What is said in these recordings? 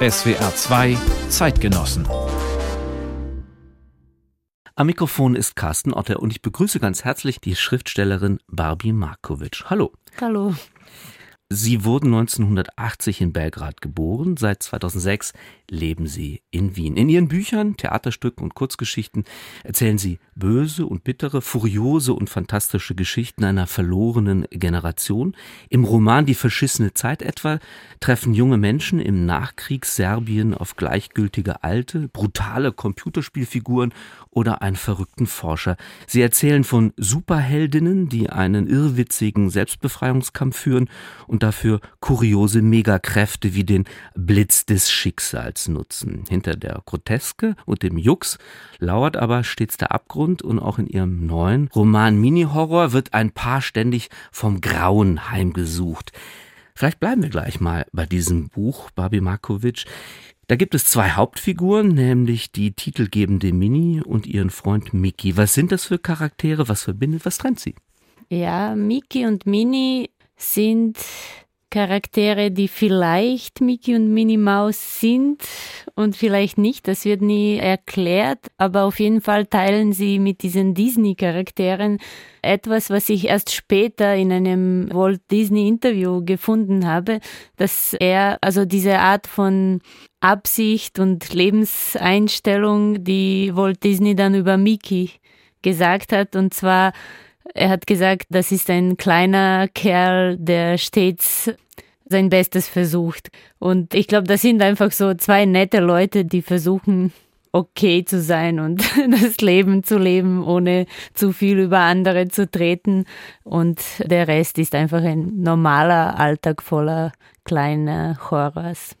SWR 2 Zeitgenossen. Am Mikrofon ist Carsten Otter und ich begrüße ganz herzlich die Schriftstellerin Barbie Markovic. Hallo. Hallo. Sie wurden 1980 in Belgrad geboren. Seit 2006 leben Sie in Wien. In Ihren Büchern, Theaterstücken und Kurzgeschichten erzählen Sie böse und bittere, furiose und fantastische Geschichten einer verlorenen Generation. Im Roman Die verschissene Zeit etwa treffen junge Menschen im Nachkriegsserbien auf gleichgültige alte, brutale Computerspielfiguren oder einen verrückten Forscher. Sie erzählen von Superheldinnen, die einen irrwitzigen Selbstbefreiungskampf führen und dafür kuriose Megakräfte wie den Blitz des Schicksals nutzen. Hinter der Groteske und dem Jux lauert aber stets der Abgrund und auch in ihrem neuen Roman Mini-Horror wird ein Paar ständig vom Grauen heimgesucht. Vielleicht bleiben wir gleich mal bei diesem Buch, Babi Markovic. Da gibt es zwei Hauptfiguren, nämlich die titelgebende Mini und ihren Freund Miki. Was sind das für Charaktere? Was verbindet? Was trennt sie? Ja, Miki und Mini sind Charaktere, die vielleicht Mickey und Minnie Maus sind und vielleicht nicht. Das wird nie erklärt, aber auf jeden Fall teilen sie mit diesen Disney-Charakteren etwas, was ich erst später in einem Walt Disney-Interview gefunden habe, dass er also diese Art von Absicht und Lebenseinstellung, die Walt Disney dann über Mickey gesagt hat, und zwar er hat gesagt, das ist ein kleiner Kerl, der stets sein Bestes versucht. Und ich glaube, das sind einfach so zwei nette Leute, die versuchen, okay zu sein und das Leben zu leben, ohne zu viel über andere zu treten. Und der Rest ist einfach ein normaler Alltag voller kleiner Horrors.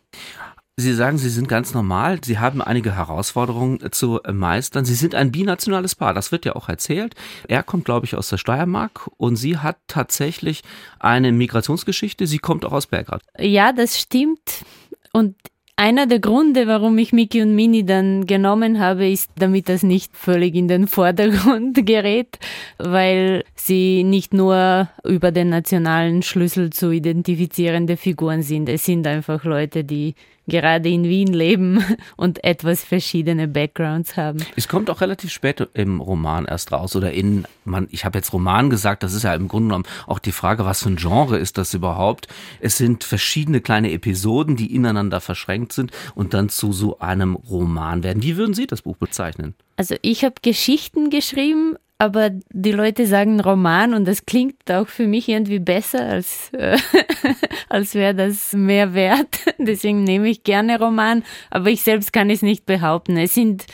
Sie sagen, Sie sind ganz normal. Sie haben einige Herausforderungen zu meistern. Sie sind ein binationales Paar. Das wird ja auch erzählt. Er kommt, glaube ich, aus der Steiermark und sie hat tatsächlich eine Migrationsgeschichte. Sie kommt auch aus Belgrad. Ja, das stimmt. Und einer der Gründe, warum ich Miki und Mini dann genommen habe, ist, damit das nicht völlig in den Vordergrund gerät, weil sie nicht nur über den nationalen Schlüssel zu identifizierende Figuren sind. Es sind einfach Leute, die gerade in Wien leben und etwas verschiedene Backgrounds haben. Es kommt auch relativ spät im Roman erst raus oder in, man, ich habe jetzt Roman gesagt, das ist ja im Grunde genommen auch die Frage, was für ein Genre ist das überhaupt? Es sind verschiedene kleine Episoden, die ineinander verschränkt sind und dann zu so einem Roman werden. Wie würden Sie das Buch bezeichnen? Also ich habe Geschichten geschrieben, aber die Leute sagen Roman und das klingt auch für mich irgendwie besser, als, äh, als wäre das mehr wert. Deswegen nehme ich gerne Roman, aber ich selbst kann es nicht behaupten. Es sind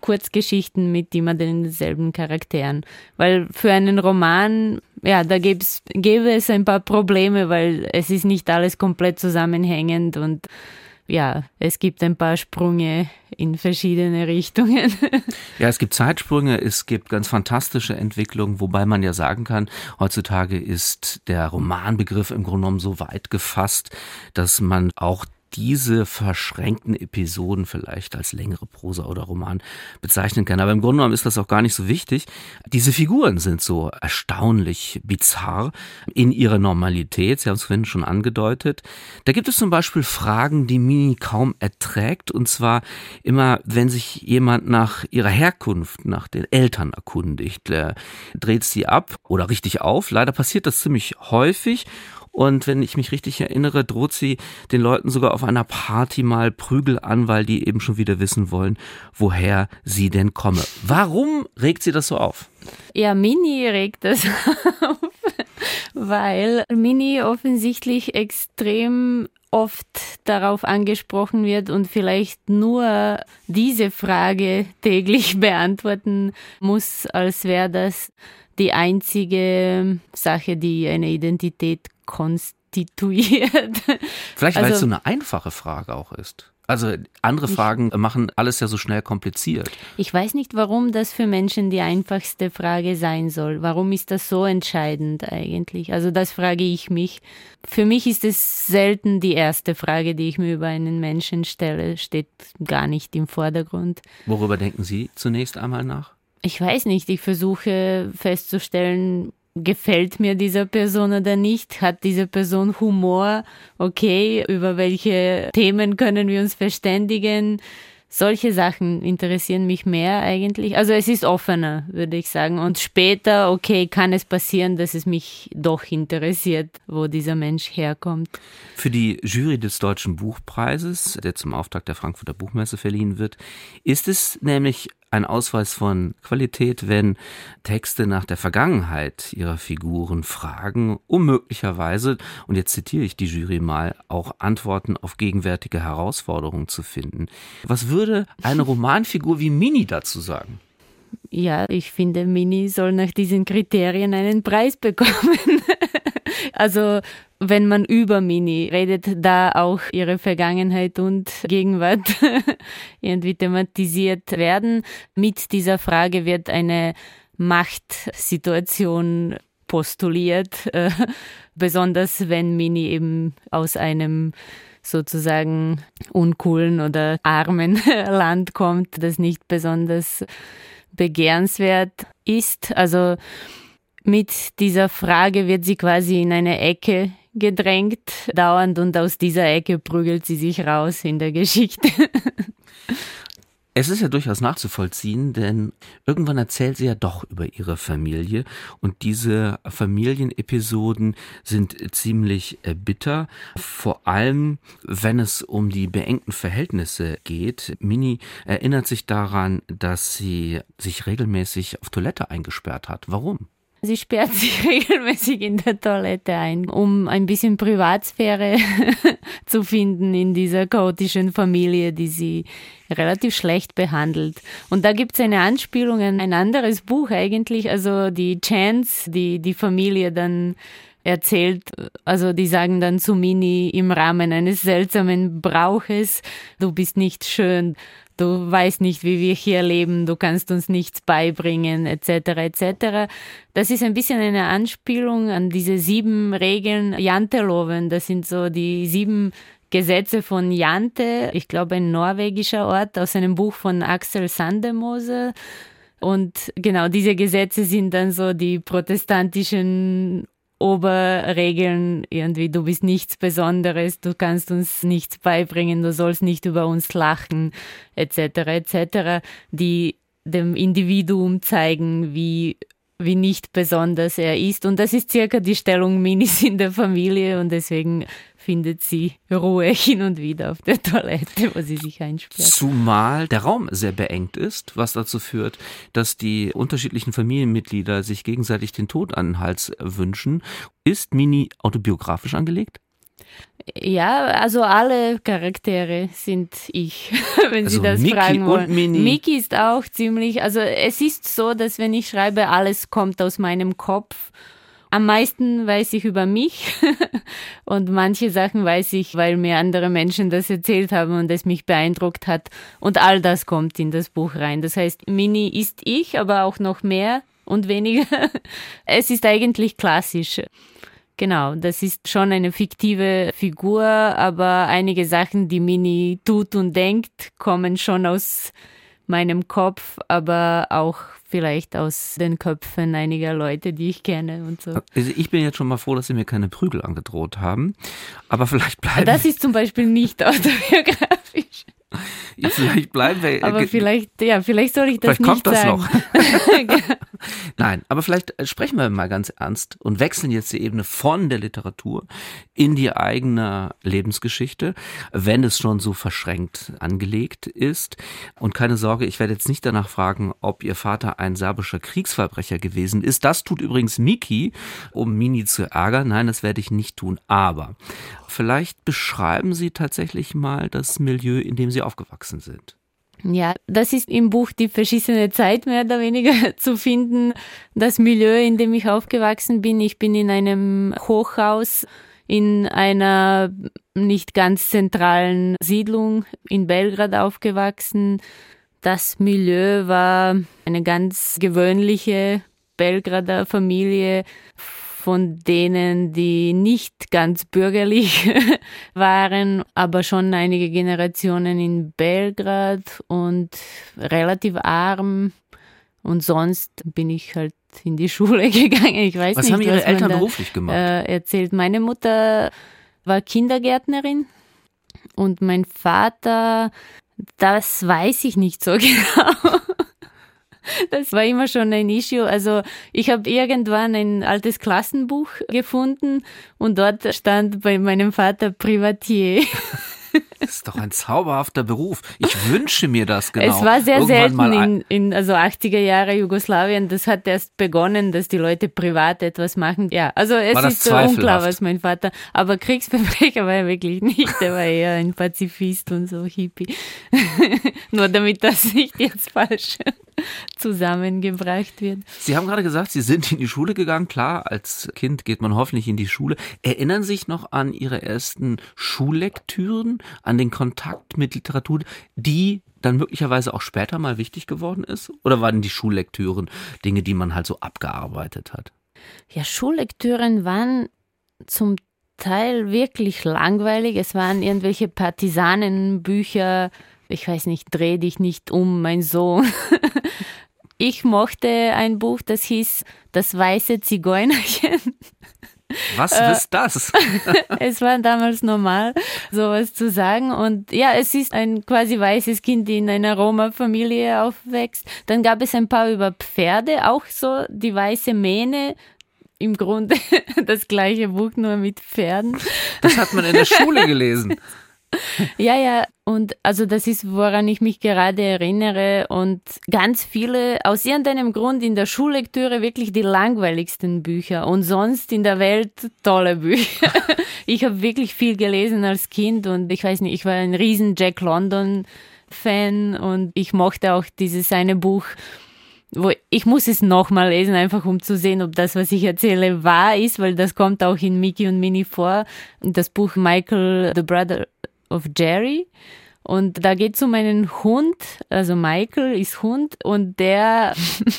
Kurzgeschichten mit immer denselben Charakteren. Weil für einen Roman, ja, da gäbe es ein paar Probleme, weil es ist nicht alles komplett zusammenhängend und ja, es gibt ein paar Sprünge in verschiedene Richtungen. Ja, es gibt Zeitsprünge, es gibt ganz fantastische Entwicklungen, wobei man ja sagen kann, heutzutage ist der Romanbegriff im Grunde genommen so weit gefasst, dass man auch diese verschränkten Episoden vielleicht als längere Prosa oder Roman bezeichnen kann. Aber im Grunde genommen ist das auch gar nicht so wichtig. Diese Figuren sind so erstaunlich bizarr in ihrer Normalität. Sie haben es vorhin schon angedeutet. Da gibt es zum Beispiel Fragen, die Mini kaum erträgt. Und zwar immer, wenn sich jemand nach ihrer Herkunft, nach den Eltern erkundigt, dreht sie ab oder richtig auf. Leider passiert das ziemlich häufig. Und wenn ich mich richtig erinnere, droht sie den Leuten sogar auf einer Party mal Prügel an, weil die eben schon wieder wissen wollen, woher sie denn komme. Warum regt sie das so auf? Ja, Mini regt das auf, weil Mini offensichtlich extrem oft darauf angesprochen wird und vielleicht nur diese Frage täglich beantworten muss, als wäre das die einzige Sache, die eine Identität konstituiert. Vielleicht, weil also, es so eine einfache Frage auch ist. Also andere Fragen machen alles ja so schnell kompliziert. Ich weiß nicht, warum das für Menschen die einfachste Frage sein soll. Warum ist das so entscheidend eigentlich? Also das frage ich mich. Für mich ist es selten die erste Frage, die ich mir über einen Menschen stelle, steht gar nicht im Vordergrund. Worüber denken Sie zunächst einmal nach? Ich weiß nicht. Ich versuche festzustellen, gefällt mir dieser Person oder nicht? Hat diese Person Humor? Okay, über welche Themen können wir uns verständigen? Solche Sachen interessieren mich mehr eigentlich. Also es ist offener, würde ich sagen. Und später, okay, kann es passieren, dass es mich doch interessiert, wo dieser Mensch herkommt. Für die Jury des Deutschen Buchpreises, der zum Auftrag der Frankfurter Buchmesse verliehen wird, ist es nämlich ein Ausweis von Qualität, wenn Texte nach der Vergangenheit ihrer Figuren fragen, um möglicherweise, und jetzt zitiere ich die Jury mal, auch Antworten auf gegenwärtige Herausforderungen zu finden. Was würde eine Romanfigur wie Mini dazu sagen? Ja, ich finde, Mini soll nach diesen Kriterien einen Preis bekommen. also wenn man über Mini redet, da auch ihre Vergangenheit und Gegenwart irgendwie thematisiert werden. Mit dieser Frage wird eine Machtsituation postuliert, äh, besonders wenn Mini eben aus einem sozusagen uncoolen oder armen Land kommt, das nicht besonders begehrenswert ist. Also mit dieser Frage wird sie quasi in eine Ecke gedrängt, dauernd und aus dieser Ecke prügelt sie sich raus in der Geschichte. Es ist ja durchaus nachzuvollziehen, denn irgendwann erzählt sie ja doch über ihre Familie und diese Familienepisoden sind ziemlich äh, bitter, vor allem wenn es um die beengten Verhältnisse geht. Mini erinnert sich daran, dass sie sich regelmäßig auf Toilette eingesperrt hat. Warum? Sie sperrt sich regelmäßig in der Toilette ein, um ein bisschen Privatsphäre zu finden in dieser chaotischen Familie, die sie relativ schlecht behandelt. Und da gibt es eine Anspielung an ein anderes Buch eigentlich, also die Chance, die die Familie dann erzählt, also die sagen dann zu Mini im Rahmen eines seltsamen Brauches, du bist nicht schön, du weißt nicht, wie wir hier leben, du kannst uns nichts beibringen, etc. etc. Das ist ein bisschen eine Anspielung an diese sieben Regeln Janteloven. Das sind so die sieben Gesetze von Jante, ich glaube ein norwegischer Ort, aus einem Buch von Axel Sandemose. Und genau diese Gesetze sind dann so die protestantischen Oberregeln, irgendwie, du bist nichts Besonderes, du kannst uns nichts beibringen, du sollst nicht über uns lachen, etc., etc., die dem Individuum zeigen, wie, wie nicht besonders er ist. Und das ist circa die Stellung Minis in der Familie und deswegen findet sie Ruhe hin und wieder auf der Toilette, wo sie sich einsperrt. Zumal der Raum sehr beengt ist, was dazu führt, dass die unterschiedlichen Familienmitglieder sich gegenseitig den Tod an den Hals wünschen. Ist Mini autobiografisch angelegt? Ja, also alle Charaktere sind ich, wenn also Sie das Mickey fragen wollen. Und Mini. Mickey ist auch ziemlich, also es ist so, dass wenn ich schreibe, alles kommt aus meinem Kopf am meisten weiß ich über mich und manche Sachen weiß ich, weil mir andere Menschen das erzählt haben und es mich beeindruckt hat. Und all das kommt in das Buch rein. Das heißt, Mini ist ich, aber auch noch mehr und weniger. Es ist eigentlich klassisch. Genau, das ist schon eine fiktive Figur, aber einige Sachen, die Mini tut und denkt, kommen schon aus meinem Kopf, aber auch vielleicht aus den Köpfen einiger Leute, die ich kenne und so. Also ich bin jetzt schon mal froh, dass Sie mir keine Prügel angedroht haben, aber vielleicht bleiben. Das ist zum Beispiel nicht autobiografisch. Vielleicht bleiben wir. Aber vielleicht, ja, vielleicht soll ich das vielleicht nicht kommt das sagen. noch. Nein, aber vielleicht äh, sprechen wir mal ganz ernst und wechseln jetzt die Ebene von der Literatur in die eigene Lebensgeschichte, wenn es schon so verschränkt angelegt ist. Und keine Sorge, ich werde jetzt nicht danach fragen, ob Ihr Vater ein serbischer Kriegsverbrecher gewesen ist. Das tut übrigens Miki, um Mini zu ärgern. Nein, das werde ich nicht tun. Aber vielleicht beschreiben Sie tatsächlich mal das Milieu, in dem Sie aufgewachsen sind. Ja, das ist im Buch die verschissene Zeit mehr oder weniger zu finden. Das Milieu, in dem ich aufgewachsen bin. Ich bin in einem Hochhaus in einer nicht ganz zentralen Siedlung in Belgrad aufgewachsen. Das Milieu war eine ganz gewöhnliche Belgrader Familie von denen, die nicht ganz bürgerlich waren, aber schon einige Generationen in Belgrad und relativ arm. Und sonst bin ich halt in die Schule gegangen. Ich weiß was nicht, haben Ihre Eltern da, beruflich gemacht? Äh, erzählt. Meine Mutter war Kindergärtnerin und mein Vater, das weiß ich nicht so genau. Das war immer schon ein Issue. Also ich habe irgendwann ein altes Klassenbuch gefunden und dort stand bei meinem Vater Privatier. Das ist doch ein zauberhafter Beruf. Ich wünsche mir das genau. Es war sehr Irgendwann selten in, in also 80er Jahre Jugoslawien. Das hat erst begonnen, dass die Leute privat etwas machen. Ja, also es War ist so unklar, was mein Vater. Aber Kriegsverbrecher war er wirklich nicht. Er war eher ein Pazifist und so Hippie. Nur damit das nicht jetzt falsch zusammengebracht wird. Sie haben gerade gesagt, Sie sind in die Schule gegangen. Klar, als Kind geht man hoffentlich in die Schule. Erinnern Sie sich noch an Ihre ersten Schullektüren, an den Kontakt mit Literatur, die dann möglicherweise auch später mal wichtig geworden ist? Oder waren die Schullektüren Dinge, die man halt so abgearbeitet hat? Ja, Schullektüren waren zum Teil wirklich langweilig. Es waren irgendwelche Partisanenbücher. Ich weiß nicht, dreh dich nicht um, mein Sohn. Ich mochte ein Buch, das hieß Das weiße Zigeunerchen. Was Äh, ist das? Es war damals normal, sowas zu sagen. Und ja, es ist ein quasi weißes Kind, die in einer Roma-Familie aufwächst. Dann gab es ein paar über Pferde, auch so die weiße Mähne. Im Grunde das gleiche Buch, nur mit Pferden. Das hat man in der Schule gelesen. Ja, ja, und also das ist, woran ich mich gerade erinnere. Und ganz viele, aus irgendeinem Grund in der Schullektüre wirklich die langweiligsten Bücher und sonst in der Welt tolle Bücher. Ich habe wirklich viel gelesen als Kind und ich weiß nicht, ich war ein riesen Jack London Fan und ich mochte auch dieses eine Buch, wo ich muss es nochmal lesen, einfach um zu sehen, ob das, was ich erzähle, wahr ist, weil das kommt auch in Mickey und Minnie vor. Das Buch Michael, the Brother of Jerry. Und da geht es um einen Hund, also Michael ist Hund und der,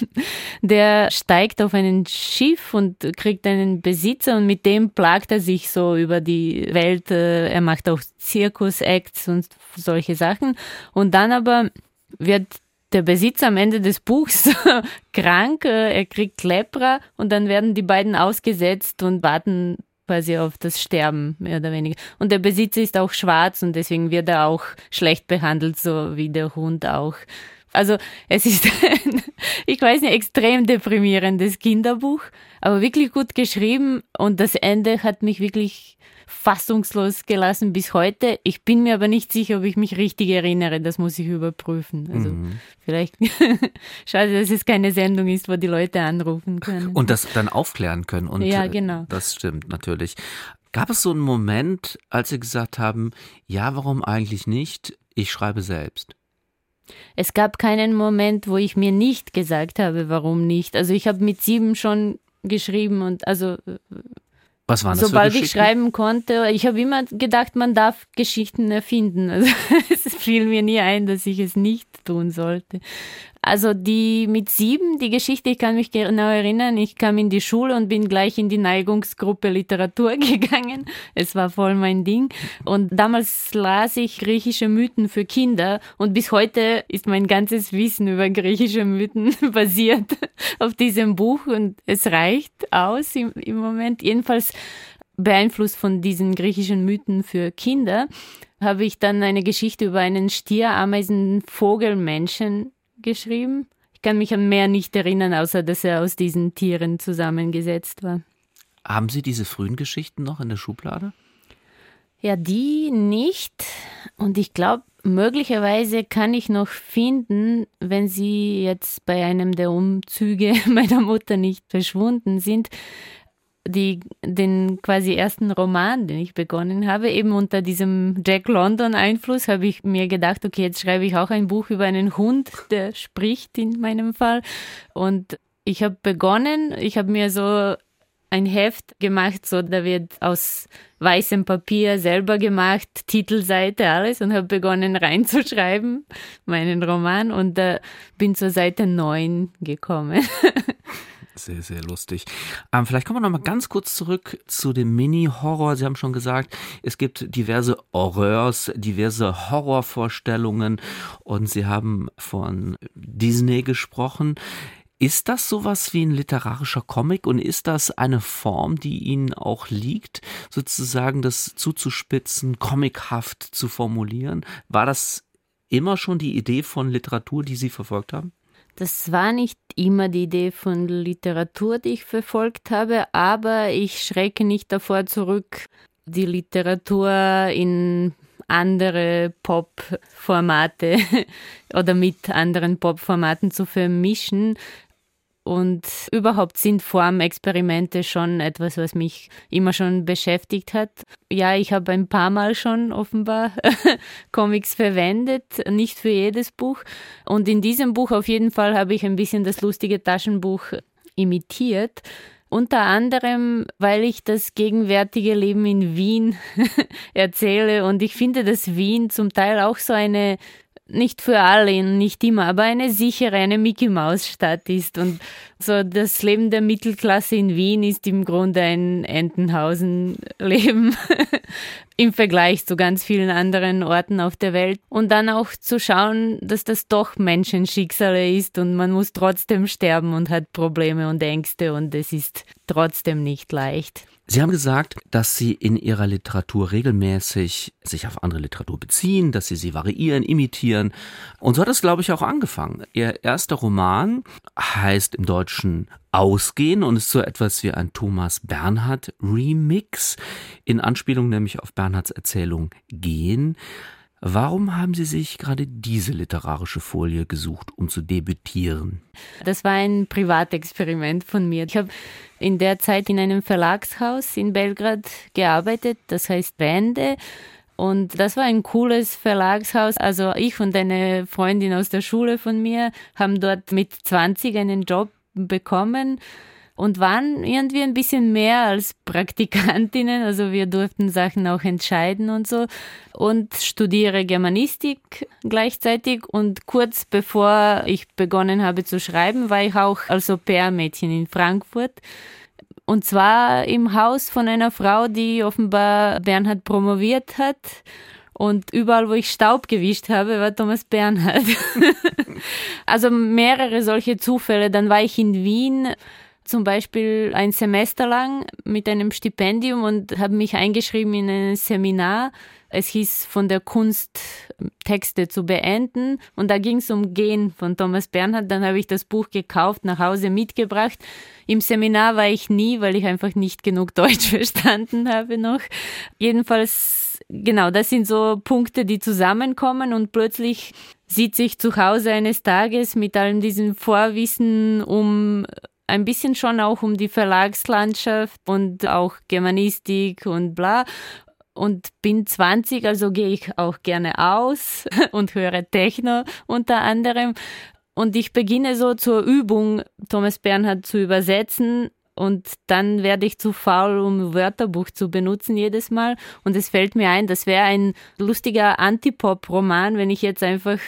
der steigt auf ein Schiff und kriegt einen Besitzer und mit dem plagt er sich so über die Welt. äh, Er macht auch Zirkus-Acts und solche Sachen. Und dann aber wird der Besitzer am Ende des Buchs krank, äh, er kriegt Lepra und dann werden die beiden ausgesetzt und warten quasi auf das Sterben, mehr oder weniger. Und der Besitzer ist auch schwarz und deswegen wird er auch schlecht behandelt, so wie der Hund auch. Also es ist ein, ich weiß nicht, extrem deprimierendes Kinderbuch, aber wirklich gut geschrieben und das Ende hat mich wirklich fassungslos gelassen bis heute. Ich bin mir aber nicht sicher, ob ich mich richtig erinnere. Das muss ich überprüfen. Also vielleicht schade, dass es keine Sendung ist, wo die Leute anrufen können. Und das dann aufklären können. Und Ja, äh, genau. Das stimmt natürlich. Gab es so einen Moment, als Sie gesagt haben, ja, warum eigentlich nicht? Ich schreibe selbst. Es gab keinen Moment, wo ich mir nicht gesagt habe, warum nicht. Also ich habe mit sieben schon geschrieben und also Was waren das sobald ich schreiben konnte, ich habe immer gedacht, man darf Geschichten erfinden. Also es fiel mir nie ein, dass ich es nicht tun sollte. Also die mit sieben, die Geschichte, ich kann mich genau erinnern, ich kam in die Schule und bin gleich in die Neigungsgruppe Literatur gegangen. Es war voll mein Ding. Und damals las ich griechische Mythen für Kinder und bis heute ist mein ganzes Wissen über griechische Mythen basiert auf diesem Buch und es reicht aus im, im Moment. Jedenfalls beeinflusst von diesen griechischen Mythen für Kinder habe ich dann eine Geschichte über einen Stierameisen Vogelmenschen geschrieben. Ich kann mich an mehr nicht erinnern, außer dass er aus diesen Tieren zusammengesetzt war. Haben Sie diese frühen Geschichten noch in der Schublade? Ja, die nicht. Und ich glaube, möglicherweise kann ich noch finden, wenn sie jetzt bei einem der Umzüge meiner Mutter nicht verschwunden sind, die, den quasi ersten Roman, den ich begonnen habe, eben unter diesem Jack London Einfluss, habe ich mir gedacht, okay, jetzt schreibe ich auch ein Buch über einen Hund, der spricht in meinem Fall. Und ich habe begonnen, ich habe mir so ein Heft gemacht, so da wird aus weißem Papier selber gemacht, Titelseite, alles und habe begonnen reinzuschreiben, meinen Roman und äh, bin zur Seite 9 gekommen. Sehr, sehr lustig. Ähm, vielleicht kommen wir noch mal ganz kurz zurück zu dem Mini-Horror. Sie haben schon gesagt, es gibt diverse Horreurs, diverse Horrorvorstellungen und Sie haben von Disney gesprochen. Ist das sowas wie ein literarischer Comic und ist das eine Form, die Ihnen auch liegt, sozusagen das zuzuspitzen, comichaft zu formulieren? War das immer schon die Idee von Literatur, die Sie verfolgt haben? Das war nicht immer die Idee von Literatur, die ich verfolgt habe, aber ich schrecke nicht davor zurück, die Literatur in andere Pop-Formate oder mit anderen Pop-Formaten zu vermischen, und überhaupt sind Formexperimente schon etwas, was mich immer schon beschäftigt hat. Ja, ich habe ein paar Mal schon offenbar Comics verwendet, nicht für jedes Buch. Und in diesem Buch auf jeden Fall habe ich ein bisschen das lustige Taschenbuch imitiert. Unter anderem, weil ich das gegenwärtige Leben in Wien erzähle und ich finde, dass Wien zum Teil auch so eine nicht für alle, nicht immer, aber eine sichere, eine Mickey Maus Stadt ist. Und so das Leben der Mittelklasse in Wien ist im Grunde ein Entenhausen-Leben im Vergleich zu ganz vielen anderen Orten auf der Welt. Und dann auch zu schauen, dass das doch Menschenschicksale ist und man muss trotzdem sterben und hat Probleme und Ängste und es ist trotzdem nicht leicht. Sie haben gesagt, dass Sie in Ihrer Literatur regelmäßig sich auf andere Literatur beziehen, dass Sie sie variieren, imitieren. Und so hat es, glaube ich, auch angefangen. Ihr erster Roman heißt im Deutschen Ausgehen und ist so etwas wie ein Thomas Bernhard Remix, in Anspielung nämlich auf Bernhards Erzählung Gehen. Warum haben Sie sich gerade diese literarische Folie gesucht, um zu debütieren? Das war ein Privatexperiment von mir. Ich habe in der Zeit in einem Verlagshaus in Belgrad gearbeitet, das heißt Wende. Und das war ein cooles Verlagshaus. Also ich und eine Freundin aus der Schule von mir haben dort mit 20 einen Job bekommen und waren irgendwie ein bisschen mehr als Praktikantinnen. Also wir durften Sachen auch entscheiden und so. Und studiere Germanistik gleichzeitig. Und kurz bevor ich begonnen habe zu schreiben, war ich auch als Au-pair-Mädchen in Frankfurt. Und zwar im Haus von einer Frau, die offenbar Bernhard promoviert hat. Und überall, wo ich Staub gewischt habe, war Thomas Bernhard. also mehrere solche Zufälle. Dann war ich in Wien zum Beispiel ein Semester lang mit einem Stipendium und habe mich eingeschrieben in ein Seminar. Es hieß von der Kunst Texte zu beenden und da ging es um Gehen von Thomas Bernhard. Dann habe ich das Buch gekauft, nach Hause mitgebracht. Im Seminar war ich nie, weil ich einfach nicht genug Deutsch verstanden habe noch. Jedenfalls, genau, das sind so Punkte, die zusammenkommen und plötzlich sitze ich zu Hause eines Tages mit allem diesem Vorwissen um ein bisschen schon auch um die Verlagslandschaft und auch Germanistik und bla. Und bin 20, also gehe ich auch gerne aus und höre Techno unter anderem. Und ich beginne so zur Übung, Thomas Bernhard zu übersetzen. Und dann werde ich zu faul, um Wörterbuch zu benutzen jedes Mal. Und es fällt mir ein, das wäre ein lustiger Antipop-Roman, wenn ich jetzt einfach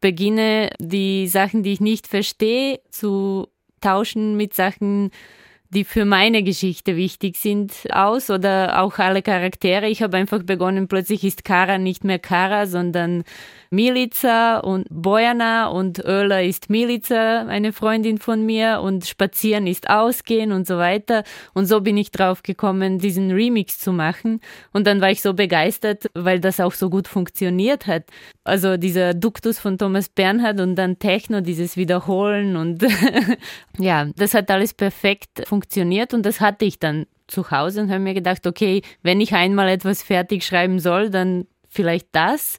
beginne, die Sachen, die ich nicht verstehe, zu tauschen mit Sachen, die für meine Geschichte wichtig sind, aus oder auch alle Charaktere. Ich habe einfach begonnen, plötzlich ist Kara nicht mehr Kara, sondern Milica und Bojana und Öler ist Milica, eine Freundin von mir und Spazieren ist Ausgehen und so weiter. Und so bin ich drauf gekommen, diesen Remix zu machen. Und dann war ich so begeistert, weil das auch so gut funktioniert hat. Also dieser Duktus von Thomas Bernhard und dann Techno, dieses Wiederholen und ja, das hat alles perfekt funktioniert und das hatte ich dann zu Hause und habe mir gedacht, okay, wenn ich einmal etwas fertig schreiben soll, dann vielleicht das.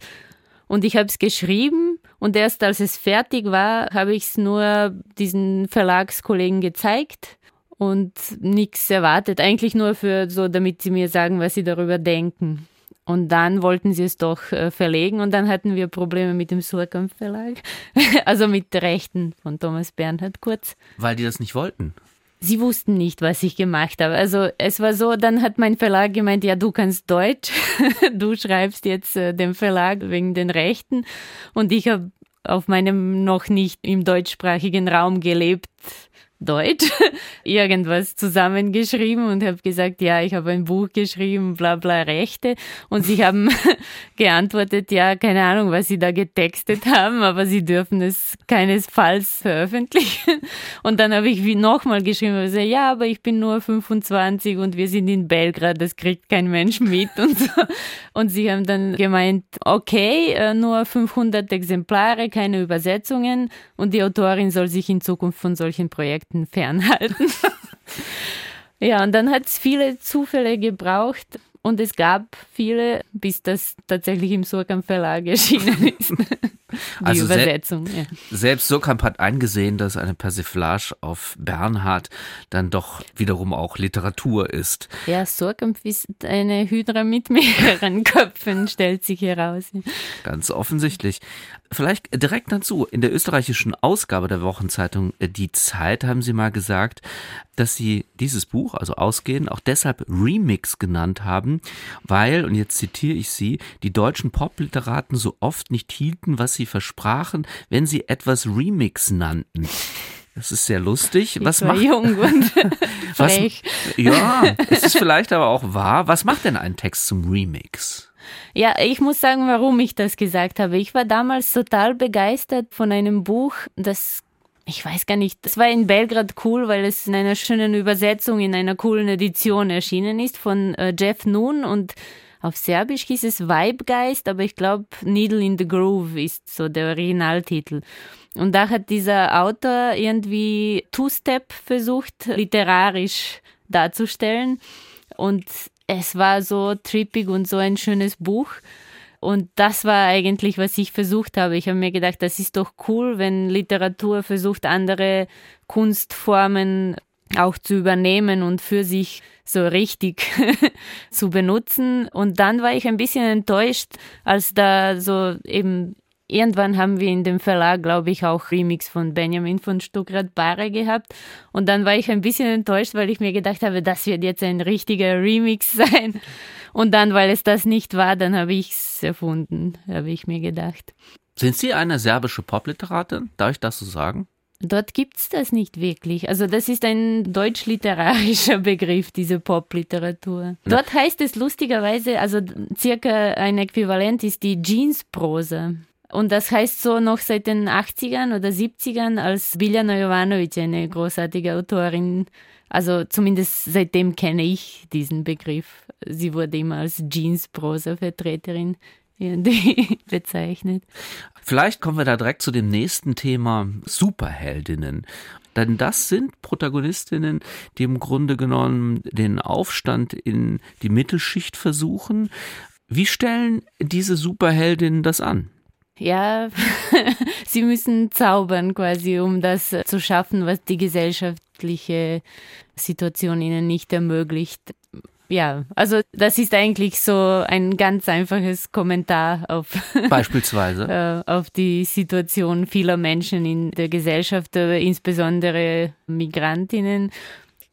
Und ich habe es geschrieben und erst als es fertig war, habe ich es nur diesen Verlagskollegen gezeigt und nichts erwartet. Eigentlich nur für so, damit sie mir sagen, was sie darüber denken. Und dann wollten sie es doch äh, verlegen und dann hatten wir Probleme mit dem Surkamp Verlag. also mit Rechten von Thomas Bernhard kurz. Weil die das nicht wollten? Sie wussten nicht, was ich gemacht habe. Also es war so, dann hat mein Verlag gemeint, ja, du kannst Deutsch, du schreibst jetzt äh, dem Verlag wegen den Rechten. Und ich habe auf meinem noch nicht im deutschsprachigen Raum gelebt Deutsch irgendwas zusammengeschrieben und habe gesagt, ja, ich habe ein Buch geschrieben, bla bla Rechte. Und sie haben geantwortet, ja, keine Ahnung, was sie da getextet haben, aber sie dürfen es keinesfalls veröffentlichen. Und dann habe ich nochmal geschrieben, also, ja, aber ich bin nur 25 und wir sind in Belgrad, das kriegt kein Mensch mit und so. Und sie haben dann gemeint, okay, äh, nur 500 Exemplare, keine Übersetzungen und die Autorin soll sich in Zukunft von solchen Projekten Konflikten fernhalten. ja, und dann hat es viele Zufälle gebraucht und es gab viele, bis das tatsächlich im Surkamp Verlag erschienen ist. Die also Übersetzung. Se ja. Selbst Surkamp hat eingesehen, dass eine Persiflage auf Bernhard dann doch wiederum auch Literatur ist. Ja, Surkamp ist eine Hydra mit mehreren Köpfen, stellt sich heraus. Ganz offensichtlich. Vielleicht direkt dazu. In der österreichischen Ausgabe der Wochenzeitung äh, Die Zeit haben Sie mal gesagt, dass Sie dieses Buch, also Ausgehen, auch deshalb Remix genannt haben, weil, und jetzt zitiere ich Sie, die deutschen Popliteraten so oft nicht hielten, was sie versprachen, wenn sie etwas Remix nannten. Das ist sehr lustig. Ich was macht jung und was, Ja, es ist vielleicht aber auch wahr. Was macht denn ein Text zum Remix? Ja, ich muss sagen, warum ich das gesagt habe. Ich war damals total begeistert von einem Buch, das ich weiß gar nicht, das war in Belgrad cool, weil es in einer schönen Übersetzung, in einer coolen Edition erschienen ist von äh, Jeff Noon und auf Serbisch hieß es Vibegeist, aber ich glaube Needle in the Groove ist so der Originaltitel. Und da hat dieser Autor irgendwie Two-Step versucht, literarisch darzustellen. Und es war so trippig und so ein schönes Buch. Und das war eigentlich, was ich versucht habe. Ich habe mir gedacht, das ist doch cool, wenn Literatur versucht, andere Kunstformen auch zu übernehmen und für sich so richtig zu benutzen. Und dann war ich ein bisschen enttäuscht, als da so eben irgendwann haben wir in dem Verlag, glaube ich, auch Remix von Benjamin von Stuckrad-Barre gehabt. Und dann war ich ein bisschen enttäuscht, weil ich mir gedacht habe, das wird jetzt ein richtiger Remix sein. Und dann, weil es das nicht war, dann habe ich es erfunden, habe ich mir gedacht. Sind Sie eine serbische Popliteratin? Darf ich das so sagen? Dort gibt es das nicht wirklich. Also das ist ein deutsch-literarischer Begriff, diese Popliteratur. Dort heißt es lustigerweise, also circa ein Äquivalent ist die Jeans-Prosa. Und das heißt so noch seit den 80ern oder 70ern, als Biljana Jovanovic, eine großartige Autorin, also zumindest seitdem kenne ich diesen Begriff. Sie wurde immer als Jeans-Prosa-Vertreterin bezeichnet. Vielleicht kommen wir da direkt zu dem nächsten Thema Superheldinnen. Denn das sind Protagonistinnen, die im Grunde genommen den Aufstand in die Mittelschicht versuchen. Wie stellen diese Superheldinnen das an? Ja, sie müssen zaubern quasi, um das zu schaffen, was die gesellschaftliche Situation ihnen nicht ermöglicht ja, also das ist eigentlich so ein ganz einfaches Kommentar auf beispielsweise äh, auf die Situation vieler Menschen in der Gesellschaft, äh, insbesondere Migrantinnen,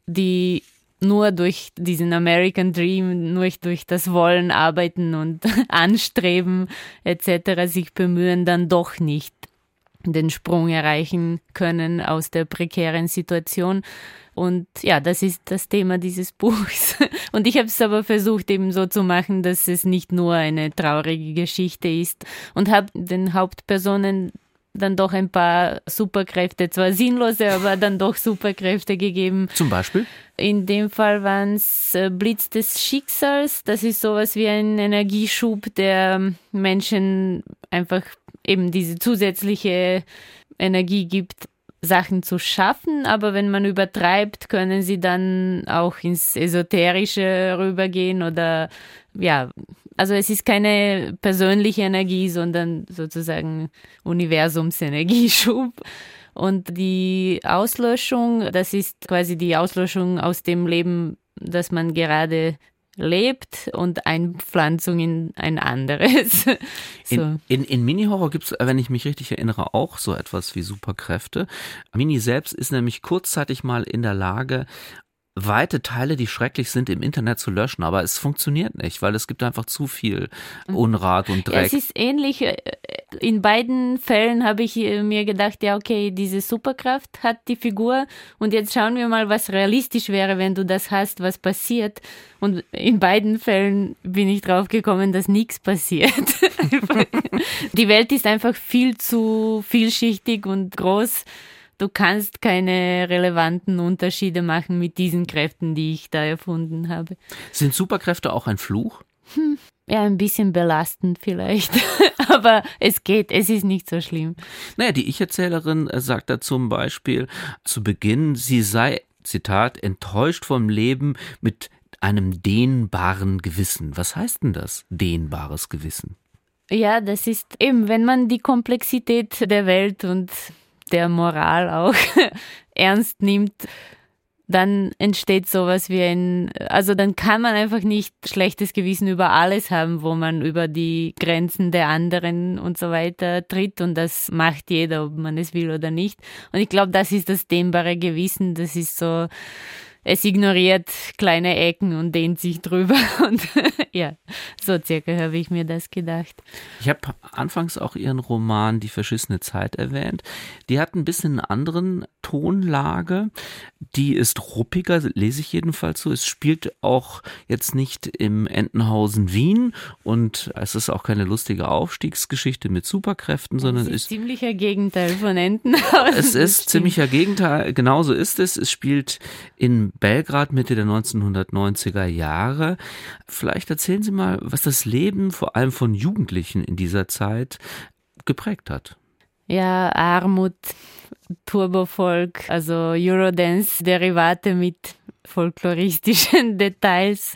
die nur durch diesen American Dream, nur durch das Wollen, Arbeiten und Anstreben etc. sich bemühen, dann doch nicht den Sprung erreichen können aus der prekären Situation. Und ja, das ist das Thema dieses Buchs. Und ich habe es aber versucht eben so zu machen, dass es nicht nur eine traurige Geschichte ist und habe den Hauptpersonen dann doch ein paar Superkräfte, zwar sinnlose, aber dann doch Superkräfte gegeben. Zum Beispiel? In dem Fall waren es äh, Blitz des Schicksals. Das ist sowas wie ein Energieschub, der Menschen einfach eben diese zusätzliche Energie gibt, Sachen zu schaffen, aber wenn man übertreibt, können sie dann auch ins Esoterische rübergehen oder ja, also es ist keine persönliche Energie, sondern sozusagen Universumsenergieschub. Und die Auslöschung, das ist quasi die Auslöschung aus dem Leben, das man gerade lebt und Einpflanzung in ein anderes. so. In, in, in Mini-Horror gibt es, wenn ich mich richtig erinnere, auch so etwas wie Superkräfte. Mini selbst ist nämlich kurzzeitig mal in der Lage, weite Teile, die schrecklich sind, im Internet zu löschen, aber es funktioniert nicht, weil es gibt einfach zu viel mhm. Unrat und Dreck. Es ist ähnlich, äh, In beiden Fällen habe ich äh, mir gedacht, ja, okay, diese Superkraft hat die Figur und jetzt schauen wir mal, was realistisch wäre, wenn du das hast, was passiert. Und in beiden Fällen bin ich drauf gekommen, dass nichts passiert. die Welt ist einfach viel zu vielschichtig und groß. Du kannst keine relevanten Unterschiede machen mit diesen Kräften, die ich da erfunden habe. Sind Superkräfte auch ein Fluch? Hm, ja, ein bisschen belastend vielleicht. Aber es geht, es ist nicht so schlimm. Naja, die Ich-Erzählerin äh, sagt da zum Beispiel zu Beginn, sie sei, Zitat, enttäuscht vom Leben mit einem dehnbaren Gewissen. Was heißt denn das, dehnbares Gewissen? Ja, das ist eben, wenn man die Komplexität der Welt und der Moral auch ernst nimmt, dann entsteht sowas wie ein, also dann kann man einfach nicht schlechtes Gewissen über alles haben, wo man über die Grenzen der anderen und so weiter tritt und das macht jeder, ob man es will oder nicht. Und ich glaube, das ist das dehnbare Gewissen, das ist so, es ignoriert kleine Ecken und dehnt sich drüber. Und ja, so circa habe ich mir das gedacht. Ich habe anfangs auch Ihren Roman Die verschissene Zeit erwähnt. Die hat ein bisschen eine anderen Tonlage. Die ist ruppiger, lese ich jedenfalls so. Es spielt auch jetzt nicht im Entenhausen Wien und es ist auch keine lustige Aufstiegsgeschichte mit Superkräften, sondern es ist, ist ziemlicher Gegenteil von Entenhausen. Es ist ziemlicher Gegenteil, genauso ist es. Es spielt in Belgrad Mitte der 1990er Jahre. Vielleicht erzählen Sie mal, was das Leben vor allem von Jugendlichen in dieser Zeit geprägt hat. Ja, Armut, Turbofolk, also Eurodance-Derivate mit folkloristischen Details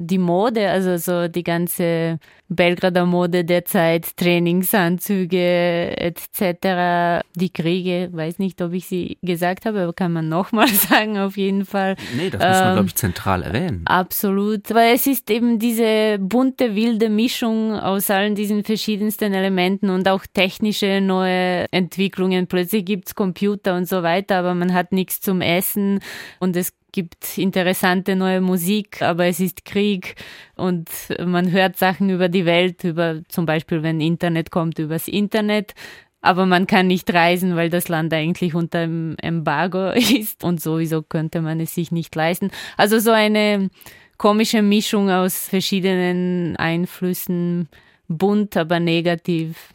die Mode, also so die ganze Belgrader Mode der Zeit, Trainingsanzüge etc., die Kriege, weiß nicht, ob ich sie gesagt habe, aber kann man nochmal sagen, auf jeden Fall. Nee, das muss man, ähm, glaube ich, zentral erwähnen. Absolut, weil es ist eben diese bunte, wilde Mischung aus allen diesen verschiedensten Elementen und auch technische neue Entwicklungen. Plötzlich gibt's Computer und so weiter, aber man hat nichts zum Essen und es gibt interessante neue Musik, aber es ist Krieg und man hört Sachen über die Welt, über zum Beispiel, wenn Internet kommt, übers Internet. Aber man kann nicht reisen, weil das Land eigentlich unter Embargo ist und sowieso könnte man es sich nicht leisten. Also so eine komische Mischung aus verschiedenen Einflüssen, bunt, aber negativ.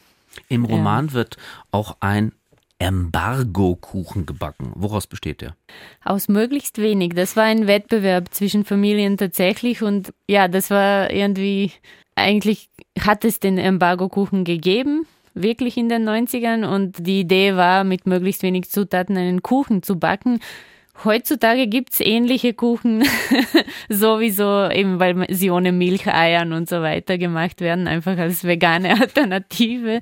Im Roman ja. wird auch ein Embargo-Kuchen gebacken. Woraus besteht der? Aus möglichst wenig. Das war ein Wettbewerb zwischen Familien tatsächlich und ja, das war irgendwie, eigentlich hat es den Embargo-Kuchen gegeben, wirklich in den 90ern und die Idee war, mit möglichst wenig Zutaten einen Kuchen zu backen. Heutzutage gibt's ähnliche Kuchen, sowieso eben, weil sie ohne Milch, Eiern und so weiter gemacht werden, einfach als vegane Alternative.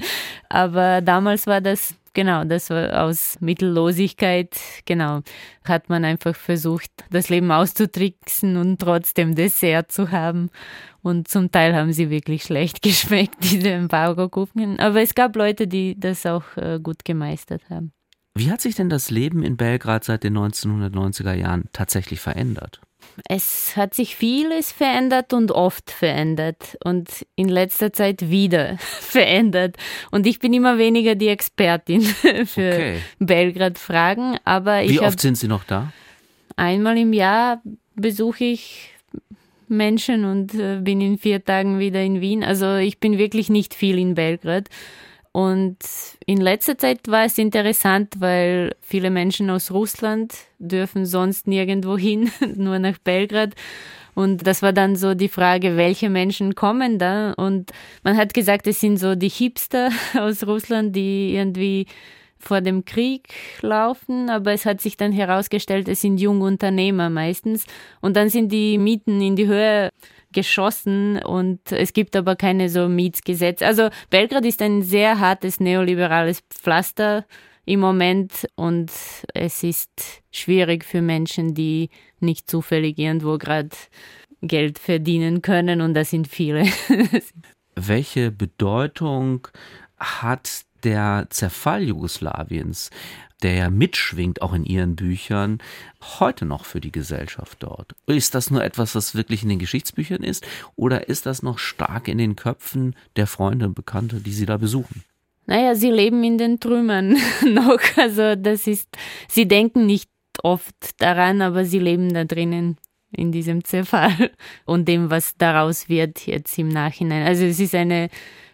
Aber damals war das Genau, das war aus Mittellosigkeit, genau, hat man einfach versucht, das Leben auszutricksen und trotzdem Dessert zu haben. Und zum Teil haben sie wirklich schlecht geschmeckt, diese Embargo-Kuchen. Aber es gab Leute, die das auch äh, gut gemeistert haben. Wie hat sich denn das Leben in Belgrad seit den 1990er Jahren tatsächlich verändert? Es hat sich vieles verändert und oft verändert und in letzter Zeit wieder verändert. Und ich bin immer weniger die Expertin für okay. Belgrad-Fragen. Aber Wie oft sind Sie noch da? Einmal im Jahr besuche ich Menschen und äh, bin in vier Tagen wieder in Wien. Also ich bin wirklich nicht viel in Belgrad. Und in letzter Zeit war es interessant, weil viele Menschen aus Russland dürfen sonst nirgendwo hin, nur nach Belgrad. Und das war dann so die Frage, welche Menschen kommen da? Und man hat gesagt, es sind so die Hipster aus Russland, die irgendwie vor dem Krieg laufen, aber es hat sich dann herausgestellt, es sind junge Unternehmer meistens. Und dann sind die Mieten in die Höhe geschossen und es gibt aber keine so Mietsgesetze. Also Belgrad ist ein sehr hartes neoliberales Pflaster im Moment und es ist schwierig für Menschen, die nicht zufällig irgendwo gerade Geld verdienen können und das sind viele. Welche Bedeutung hat der Zerfall Jugoslawiens der ja mitschwingt, auch in ihren Büchern, heute noch für die Gesellschaft dort? Ist das nur etwas, was wirklich in den Geschichtsbüchern ist? Oder ist das noch stark in den Köpfen der Freunde und Bekannte, die sie da besuchen? Naja, sie leben in den Trümmern noch. Also das ist, sie denken nicht oft daran, aber sie leben da drinnen in diesem Zerfall und dem, was daraus wird jetzt im Nachhinein. Also es ist eine,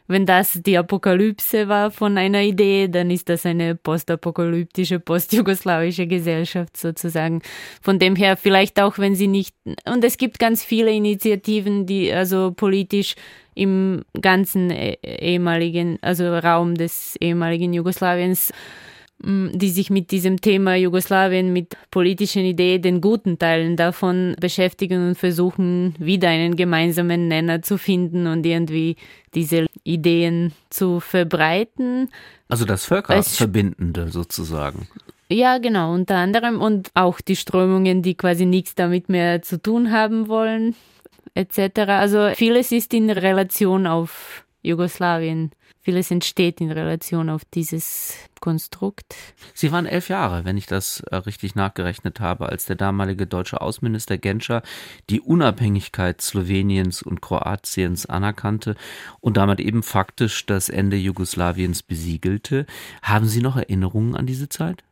wenn das die Apokalypse war von einer Idee, dann ist das eine postapokalyptische, postjugoslawische Gesellschaft sozusagen. Von dem her vielleicht auch, wenn sie nicht, und es gibt ganz viele Initiativen, die also politisch im ganzen äh, ehemaligen, also Raum des ehemaligen Jugoslawiens die sich mit diesem Thema Jugoslawien, mit politischen Ideen, den guten Teilen davon beschäftigen und versuchen, wieder einen gemeinsamen Nenner zu finden und irgendwie diese Ideen zu verbreiten. Also das Völkerverbindende sozusagen. Ja, genau, unter anderem und auch die Strömungen, die quasi nichts damit mehr zu tun haben wollen, etc. Also vieles ist in Relation auf Jugoslawien vieles entsteht in Relation auf dieses Konstrukt. Sie waren elf Jahre, wenn ich das äh, richtig nachgerechnet habe, als der damalige deutsche Außenminister Genscher die Unabhängigkeit Sloweniens und Kroatiens anerkannte und damit eben faktisch das Ende Jugoslawiens besiegelte. Haben Sie noch Erinnerungen an diese Zeit?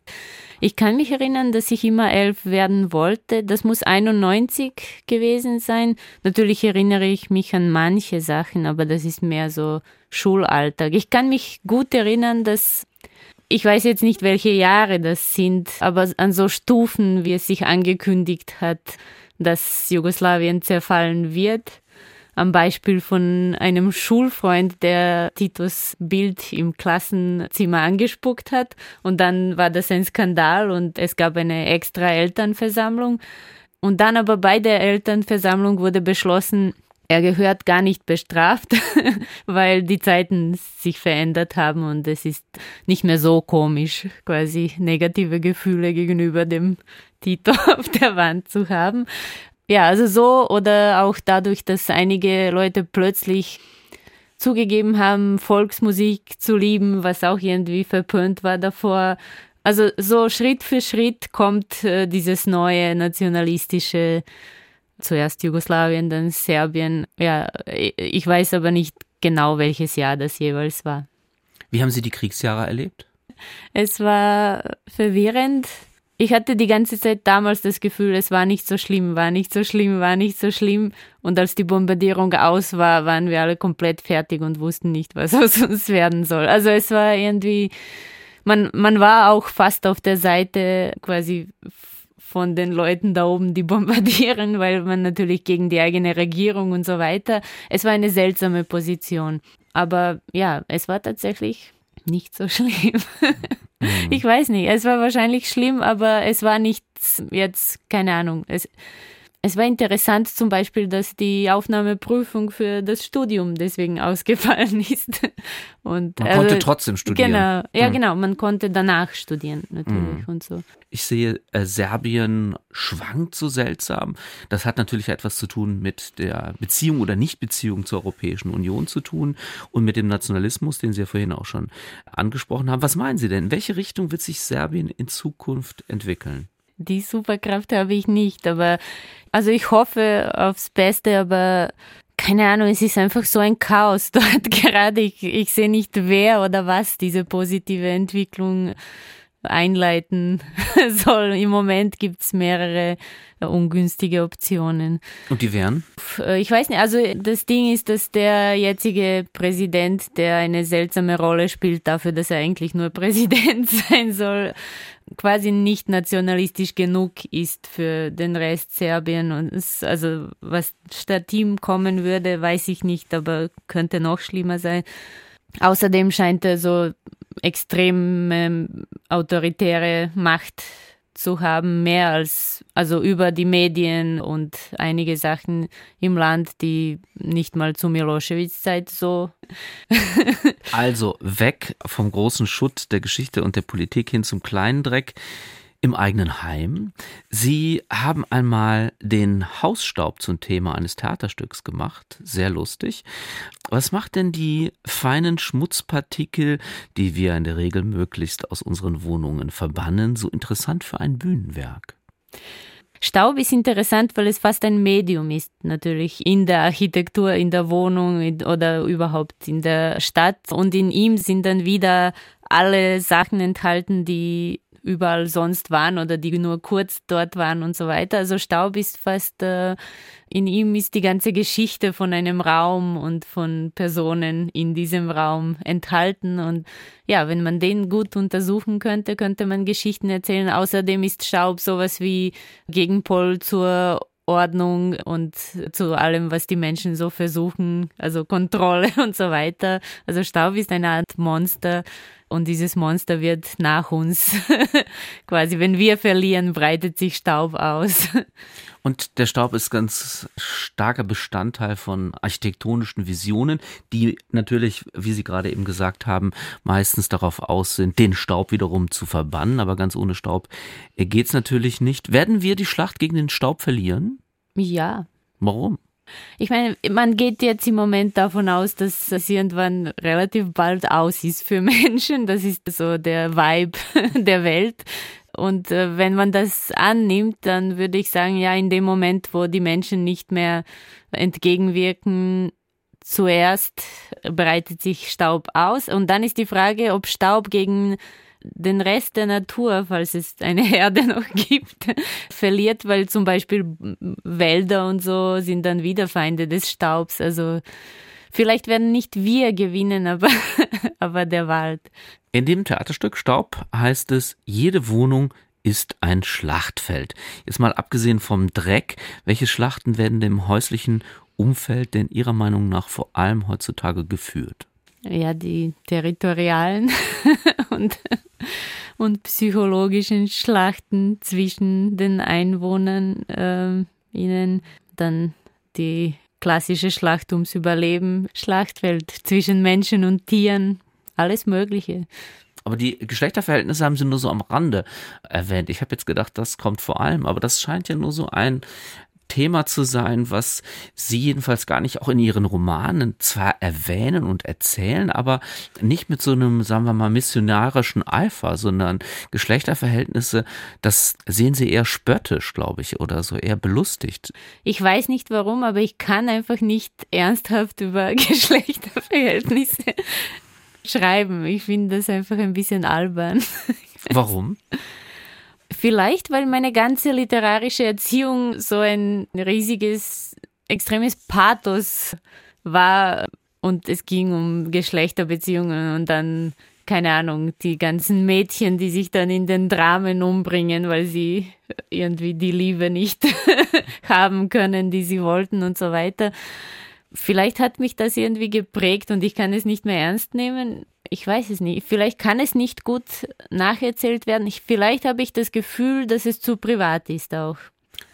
Ich kann mich erinnern, dass ich immer elf werden wollte. Das muss 91 gewesen sein. Natürlich erinnere ich mich an manche Sachen, aber das ist mehr so Schulalltag. Ich kann mich gut erinnern, dass ich weiß jetzt nicht, welche Jahre das sind, aber an so Stufen, wie es sich angekündigt hat, dass Jugoslawien zerfallen wird am Beispiel von einem Schulfreund, der Titus Bild im Klassenzimmer angespuckt hat. Und dann war das ein Skandal und es gab eine extra Elternversammlung. Und dann aber bei der Elternversammlung wurde beschlossen, er gehört gar nicht bestraft, weil die Zeiten sich verändert haben und es ist nicht mehr so komisch, quasi negative Gefühle gegenüber dem Tito auf der Wand zu haben. Ja, also so oder auch dadurch, dass einige Leute plötzlich zugegeben haben, Volksmusik zu lieben, was auch irgendwie verpönt war davor. Also so Schritt für Schritt kommt äh, dieses neue nationalistische, zuerst Jugoslawien, dann Serbien. Ja, ich weiß aber nicht genau, welches Jahr das jeweils war. Wie haben Sie die Kriegsjahre erlebt? Es war verwirrend ich hatte die ganze Zeit damals das Gefühl, es war nicht so schlimm, war nicht so schlimm, war nicht so schlimm. Und als die Bombardierung aus war, waren wir alle komplett fertig und wussten nicht, was aus uns werden soll. Also es war irgendwie, man, man war auch fast auf der Seite quasi von den Leuten da oben, die bombardieren, weil man natürlich gegen die eigene Regierung und so weiter. Es war eine seltsame Position. Aber ja, es war tatsächlich nicht so schlimm. Mhm. Ich weiß nicht, es war wahrscheinlich schlimm, aber es war nichts jetzt, keine Ahnung. Es, es war interessant zum Beispiel, dass die Aufnahmeprüfung für das Studium deswegen ausgefallen ist. Und man also, konnte trotzdem studieren. Genau, ja mhm. genau, man konnte danach studieren natürlich mhm. und so. Ich sehe, äh, Serbien schwankt so seltsam. Das hat natürlich etwas zu tun mit der Beziehung oder Nichtbeziehung zur Europäischen Union zu tun und mit dem Nationalismus, den Sie ja vorhin auch schon angesprochen haben. Was meinen Sie denn? In welche Richtung wird sich Serbien in Zukunft entwickeln? Die Superkraft habe ich nicht, aber also ich hoffe aufs Beste, aber keine Ahnung, es ist einfach so ein Chaos dort gerade. Ich, ich sehe nicht, wer oder was diese positive Entwicklung einleiten soll. Im Moment gibt es mehrere ungünstige Optionen. Und die wären? Äh, ich weiß nicht, also das Ding ist, dass der jetzige Präsident, der eine seltsame Rolle spielt dafür, dass er eigentlich nur Präsident sein soll, quasi nicht nationalistisch genug ist für den Rest Serbien. Und es, also was statt ihm kommen würde, weiß ich nicht, aber könnte noch schlimmer sein. Außerdem scheint er so extreme autoritäre Macht zu haben, mehr als, also über die Medien und einige Sachen im Land, die nicht mal zu Milosevic-Zeit so. also weg vom großen Schutt der Geschichte und der Politik hin zum kleinen Dreck im eigenen Heim. Sie haben einmal den Hausstaub zum Thema eines Theaterstücks gemacht. Sehr lustig. Was macht denn die feinen Schmutzpartikel, die wir in der Regel möglichst aus unseren Wohnungen verbannen, so interessant für ein Bühnenwerk? Staub ist interessant, weil es fast ein Medium ist, natürlich in der Architektur, in der Wohnung oder überhaupt in der Stadt. Und in ihm sind dann wieder alle Sachen enthalten, die überall sonst waren oder die nur kurz dort waren und so weiter. Also Staub ist fast, äh, in ihm ist die ganze Geschichte von einem Raum und von Personen in diesem Raum enthalten. Und ja, wenn man den gut untersuchen könnte, könnte man Geschichten erzählen. Außerdem ist Staub sowas wie Gegenpol zur Ordnung und zu allem, was die Menschen so versuchen, also Kontrolle und so weiter. Also Staub ist eine Art Monster und dieses Monster wird nach uns quasi, wenn wir verlieren, breitet sich Staub aus. Und der Staub ist ganz starker Bestandteil von architektonischen Visionen, die natürlich, wie Sie gerade eben gesagt haben, meistens darauf aus sind, den Staub wiederum zu verbannen. Aber ganz ohne Staub geht es natürlich nicht. Werden wir die Schlacht gegen den Staub verlieren? Ja. Warum? Ich meine, man geht jetzt im Moment davon aus, dass es irgendwann relativ bald aus ist für Menschen. Das ist so der Vibe der Welt. Und äh, wenn man das annimmt, dann würde ich sagen, ja, in dem Moment, wo die Menschen nicht mehr entgegenwirken, zuerst breitet sich Staub aus. Und dann ist die Frage, ob Staub gegen den Rest der Natur, falls es eine Herde noch gibt, verliert, weil zum Beispiel Wälder und so sind dann wieder Feinde des Staubs. Also vielleicht werden nicht wir gewinnen, aber, aber der Wald. In dem Theaterstück Staub heißt es, jede Wohnung ist ein Schlachtfeld. Jetzt mal abgesehen vom Dreck, welche Schlachten werden dem häuslichen Umfeld denn Ihrer Meinung nach vor allem heutzutage geführt? Ja, die territorialen und, und psychologischen Schlachten zwischen den Einwohnern, äh, ihnen dann die klassische Schlacht ums Überleben, Schlachtfeld zwischen Menschen und Tieren, alles Mögliche. Aber die Geschlechterverhältnisse haben Sie nur so am Rande erwähnt. Ich habe jetzt gedacht, das kommt vor allem, aber das scheint ja nur so ein Thema zu sein, was Sie jedenfalls gar nicht auch in Ihren Romanen zwar erwähnen und erzählen, aber nicht mit so einem, sagen wir mal, missionarischen Eifer, sondern Geschlechterverhältnisse, das sehen Sie eher spöttisch, glaube ich, oder so eher belustigt. Ich weiß nicht warum, aber ich kann einfach nicht ernsthaft über Geschlechterverhältnisse schreiben. Ich finde das einfach ein bisschen albern. Warum? Vielleicht, weil meine ganze literarische Erziehung so ein riesiges, extremes Pathos war und es ging um Geschlechterbeziehungen und dann, keine Ahnung, die ganzen Mädchen, die sich dann in den Dramen umbringen, weil sie irgendwie die Liebe nicht haben können, die sie wollten und so weiter. Vielleicht hat mich das irgendwie geprägt und ich kann es nicht mehr ernst nehmen ich weiß es nicht. Vielleicht kann es nicht gut nacherzählt werden. Ich, vielleicht habe ich das Gefühl, dass es zu privat ist auch.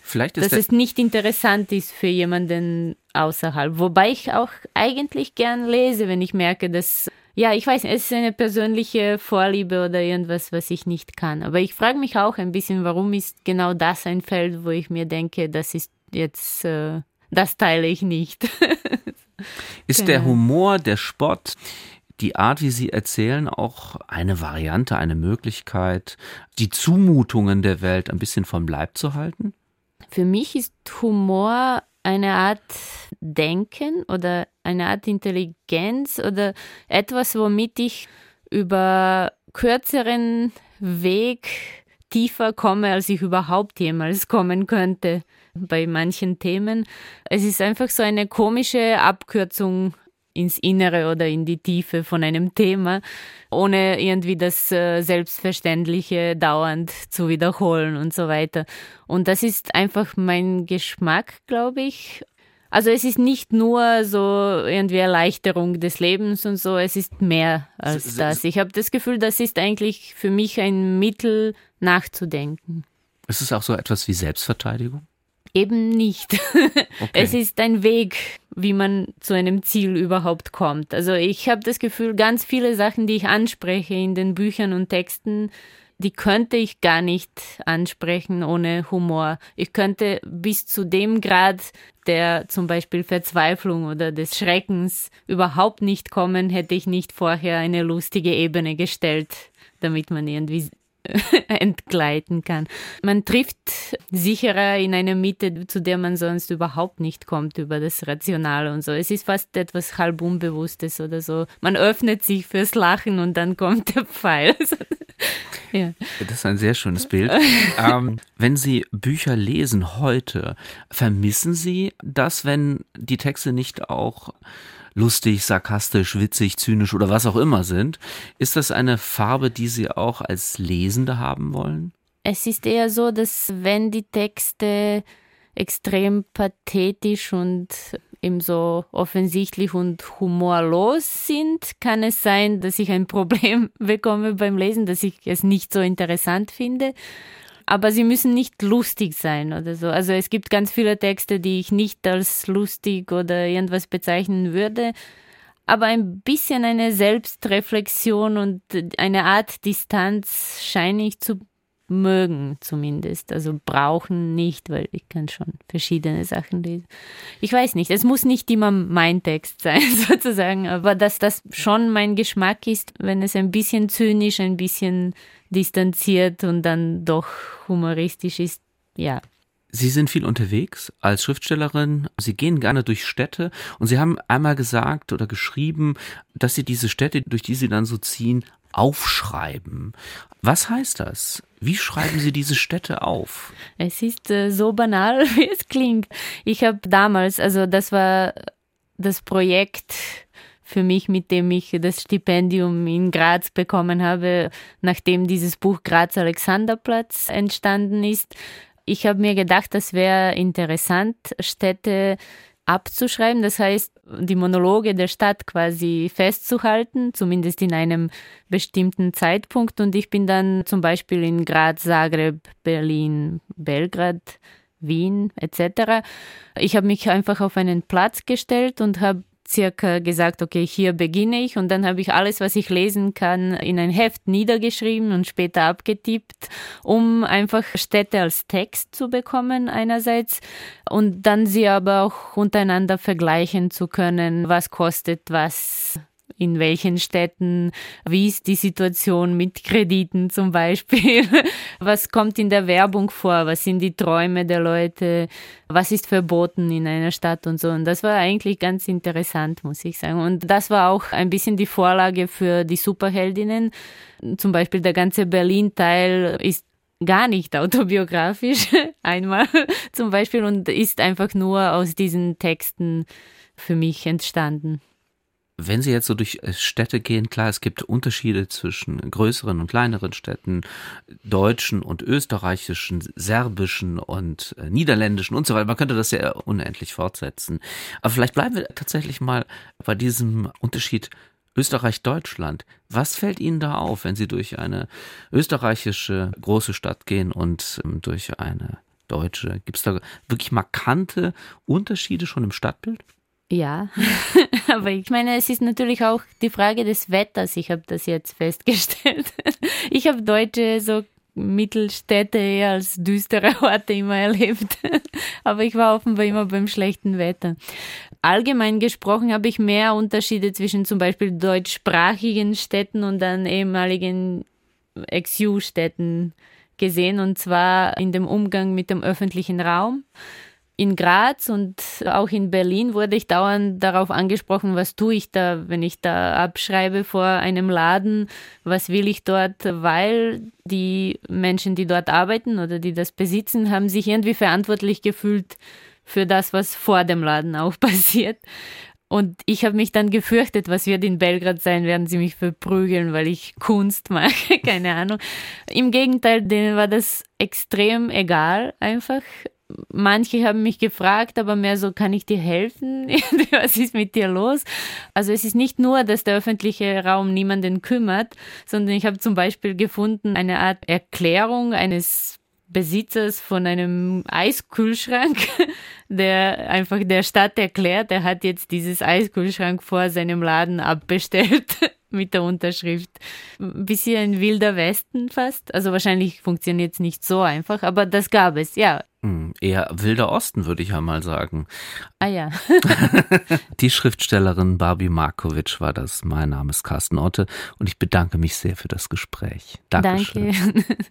Vielleicht ist dass es nicht interessant ist für jemanden außerhalb. Wobei ich auch eigentlich gern lese, wenn ich merke, dass, ja, ich weiß, es ist eine persönliche Vorliebe oder irgendwas, was ich nicht kann. Aber ich frage mich auch ein bisschen, warum ist genau das ein Feld, wo ich mir denke, das ist jetzt, äh, das teile ich nicht. ist genau. der Humor, der Spott, die Art, wie Sie erzählen, auch eine Variante, eine Möglichkeit, die Zumutungen der Welt ein bisschen vom Leib zu halten? Für mich ist Humor eine Art Denken oder eine Art Intelligenz oder etwas, womit ich über kürzeren Weg tiefer komme, als ich überhaupt jemals kommen könnte bei manchen Themen. Es ist einfach so eine komische Abkürzung ins Innere oder in die Tiefe von einem Thema, ohne irgendwie das äh, Selbstverständliche dauernd zu wiederholen und so weiter. Und das ist einfach mein Geschmack, glaube ich. Also es ist nicht nur so irgendwie Erleichterung des Lebens und so, es ist mehr als das. Ich habe das Gefühl, das ist eigentlich für mich ein Mittel nachzudenken. Ist es auch so etwas wie Selbstverteidigung? Eben nicht. Okay. Es ist ein Weg, wie man zu einem Ziel überhaupt kommt. Also ich habe das Gefühl, ganz viele Sachen, die ich anspreche in den Büchern und Texten, die könnte ich gar nicht ansprechen ohne Humor. Ich könnte bis zu dem Grad der zum Beispiel Verzweiflung oder des Schreckens überhaupt nicht kommen, hätte ich nicht vorher eine lustige Ebene gestellt, damit man irgendwie entgleiten kann. Man trifft sicherer in eine Mitte, zu der man sonst überhaupt nicht kommt über das Rationale und so. Es ist fast etwas halb Unbewusstes oder so. Man öffnet sich fürs Lachen und dann kommt der Pfeil. ja. Das ist ein sehr schönes Bild. ähm, wenn Sie Bücher lesen heute, vermissen Sie das, wenn die Texte nicht auch lustig, sarkastisch, witzig, zynisch oder was auch immer sind. Ist das eine Farbe, die Sie auch als Lesende haben wollen? Es ist eher so, dass wenn die Texte extrem pathetisch und eben so offensichtlich und humorlos sind, kann es sein, dass ich ein Problem bekomme beim Lesen, dass ich es nicht so interessant finde aber sie müssen nicht lustig sein oder so. Also es gibt ganz viele Texte, die ich nicht als lustig oder irgendwas bezeichnen würde, aber ein bisschen eine Selbstreflexion und eine Art Distanz scheine ich zu mögen zumindest. Also brauchen nicht, weil ich kann schon verschiedene Sachen lesen. Ich weiß nicht, es muss nicht immer mein Text sein sozusagen, aber dass das schon mein Geschmack ist, wenn es ein bisschen zynisch, ein bisschen distanziert und dann doch humoristisch ist, ja. Sie sind viel unterwegs als Schriftstellerin. Sie gehen gerne durch Städte und Sie haben einmal gesagt oder geschrieben, dass Sie diese Städte, durch die Sie dann so ziehen, aufschreiben. Was heißt das? Wie schreiben Sie diese Städte auf? Es ist äh, so banal, wie es klingt. Ich habe damals, also das war das Projekt für mich, mit dem ich das Stipendium in Graz bekommen habe, nachdem dieses Buch Graz Alexanderplatz entstanden ist. Ich habe mir gedacht, das wäre interessant, Städte abzuschreiben, das heißt, die Monologe der Stadt quasi festzuhalten, zumindest in einem bestimmten Zeitpunkt. Und ich bin dann zum Beispiel in Graz, Zagreb, Berlin, Belgrad, Wien etc. Ich habe mich einfach auf einen Platz gestellt und habe circa gesagt, okay, hier beginne ich. Und dann habe ich alles, was ich lesen kann, in ein Heft niedergeschrieben und später abgetippt, um einfach Städte als Text zu bekommen einerseits und dann sie aber auch untereinander vergleichen zu können, was kostet was in welchen Städten, wie ist die Situation mit Krediten zum Beispiel, was kommt in der Werbung vor, was sind die Träume der Leute, was ist verboten in einer Stadt und so. Und das war eigentlich ganz interessant, muss ich sagen. Und das war auch ein bisschen die Vorlage für die Superheldinnen. Zum Beispiel der ganze Berlin-Teil ist gar nicht autobiografisch, einmal zum Beispiel, und ist einfach nur aus diesen Texten für mich entstanden. Wenn Sie jetzt so durch äh, Städte gehen, klar, es gibt Unterschiede zwischen größeren und kleineren Städten, deutschen und österreichischen, serbischen und äh, niederländischen und so weiter. Man könnte das ja unendlich fortsetzen. Aber vielleicht bleiben wir tatsächlich mal bei diesem Unterschied Österreich-Deutschland. Was fällt Ihnen da auf, wenn Sie durch eine österreichische große Stadt gehen und ähm, durch eine deutsche? Gibt es da wirklich markante Unterschiede schon im Stadtbild? Ja, aber ich meine, es ist natürlich auch die Frage des Wetters. Ich habe das jetzt festgestellt. Ich habe deutsche so Mittelstädte eher als düstere Orte immer erlebt. Aber ich war offenbar immer beim schlechten Wetter. Allgemein gesprochen habe ich mehr Unterschiede zwischen zum Beispiel deutschsprachigen Städten und dann ehemaligen Ex-U-Städten gesehen, und zwar in dem Umgang mit dem öffentlichen Raum in Graz und auch in Berlin wurde ich dauernd darauf angesprochen, was tue ich da, wenn ich da abschreibe vor einem Laden, was will ich dort, weil die Menschen, die dort arbeiten oder die das besitzen, haben sich irgendwie verantwortlich gefühlt für das, was vor dem Laden auch passiert. Und ich habe mich dann gefürchtet, was wird in Belgrad sein, werden sie mich verprügeln, weil ich Kunst mache, keine Ahnung. Im Gegenteil, denen war das extrem egal einfach manche haben mich gefragt, aber mehr so, kann ich dir helfen? Was ist mit dir los? Also es ist nicht nur, dass der öffentliche Raum niemanden kümmert, sondern ich habe zum Beispiel gefunden eine Art Erklärung eines Besitzers von einem Eiskühlschrank, der einfach der Stadt erklärt, er hat jetzt dieses Eiskühlschrank vor seinem Laden abbestellt mit der Unterschrift. Ein bisschen ein wilder Westen fast. Also wahrscheinlich funktioniert es nicht so einfach, aber das gab es, ja. Hm, eher wilder Osten, würde ich ja mal sagen. Ah ja. Die Schriftstellerin Barbie Markovic war das. Mein Name ist Carsten Otte und ich bedanke mich sehr für das Gespräch. Dankeschön. Danke.